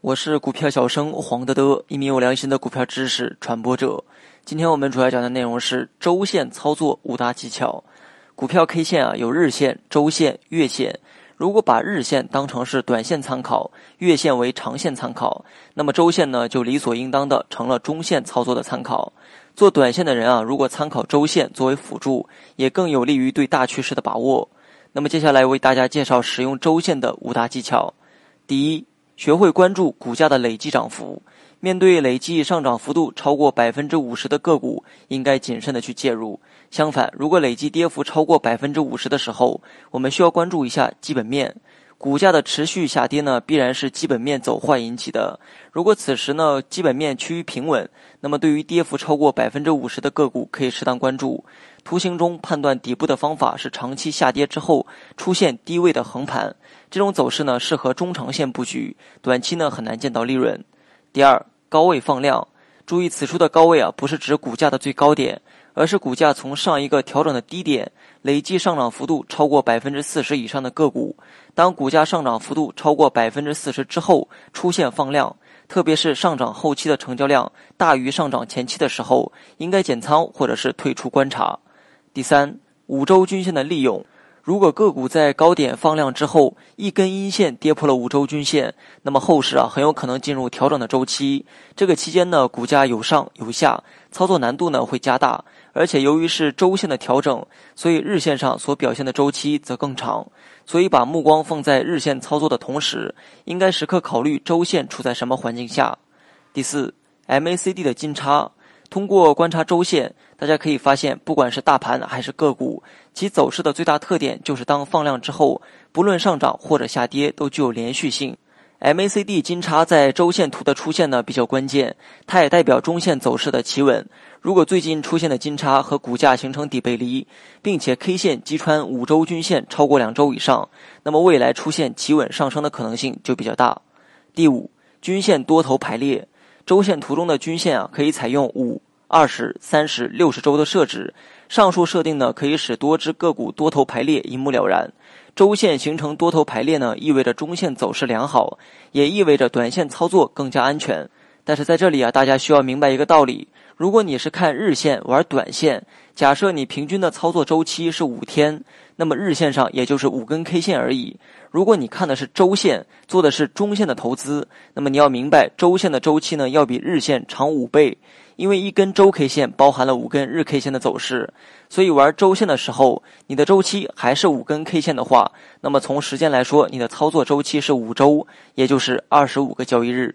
我是股票小生黄德德，一名有良心的股票知识传播者。今天我们主要讲的内容是周线操作五大技巧。股票 K 线啊，有日线、周线、月线。如果把日线当成是短线参考，月线为长线参考，那么周线呢就理所应当的成了中线操作的参考。做短线的人啊，如果参考周线作为辅助，也更有利于对大趋势的把握。那么接下来为大家介绍使用周线的五大技巧。第一，学会关注股价的累计涨幅。面对累计上涨幅度超过百分之五十的个股，应该谨慎的去介入。相反，如果累计跌幅超过百分之五十的时候，我们需要关注一下基本面。股价的持续下跌呢，必然是基本面走坏引起的。如果此时呢，基本面趋于平稳，那么对于跌幅超过百分之五十的个股，可以适当关注。图形中判断底部的方法是长期下跌之后出现低位的横盘，这种走势呢，适合中长线布局，短期呢很难见到利润。第二，高位放量，注意此处的高位啊，不是指股价的最高点，而是股价从上一个调整的低点累计上涨幅度超过百分之四十以上的个股。当股价上涨幅度超过百分之四十之后，出现放量，特别是上涨后期的成交量大于上涨前期的时候，应该减仓或者是退出观察。第三，五周均线的利用。如果个股在高点放量之后，一根阴线跌破了五周均线，那么后市啊很有可能进入调整的周期。这个期间呢，股价有上有下，操作难度呢会加大。而且由于是周线的调整，所以日线上所表现的周期则更长。所以把目光放在日线操作的同时，应该时刻考虑周线处在什么环境下。第四，MACD 的金叉。通过观察周线，大家可以发现，不管是大盘还是个股，其走势的最大特点就是当放量之后，不论上涨或者下跌都具有连续性。MACD 金叉在周线图的出现呢比较关键，它也代表中线走势的企稳。如果最近出现的金叉和股价形成底背离，并且 K 线击穿五周均线超过两周以上，那么未来出现企稳上升的可能性就比较大。第五，均线多头排列。周线图中的均线啊，可以采用五、二十、三十、六十周的设置。上述设定呢，可以使多只个股多头排列一目了然。周线形成多头排列呢，意味着中线走势良好，也意味着短线操作更加安全。但是在这里啊，大家需要明白一个道理：如果你是看日线玩短线，假设你平均的操作周期是五天，那么日线上也就是五根 K 线而已。如果你看的是周线，做的是中线的投资，那么你要明白，周线的周期呢要比日线长五倍，因为一根周 K 线包含了五根日 K 线的走势。所以玩周线的时候，你的周期还是五根 K 线的话，那么从时间来说，你的操作周期是五周，也就是二十五个交易日。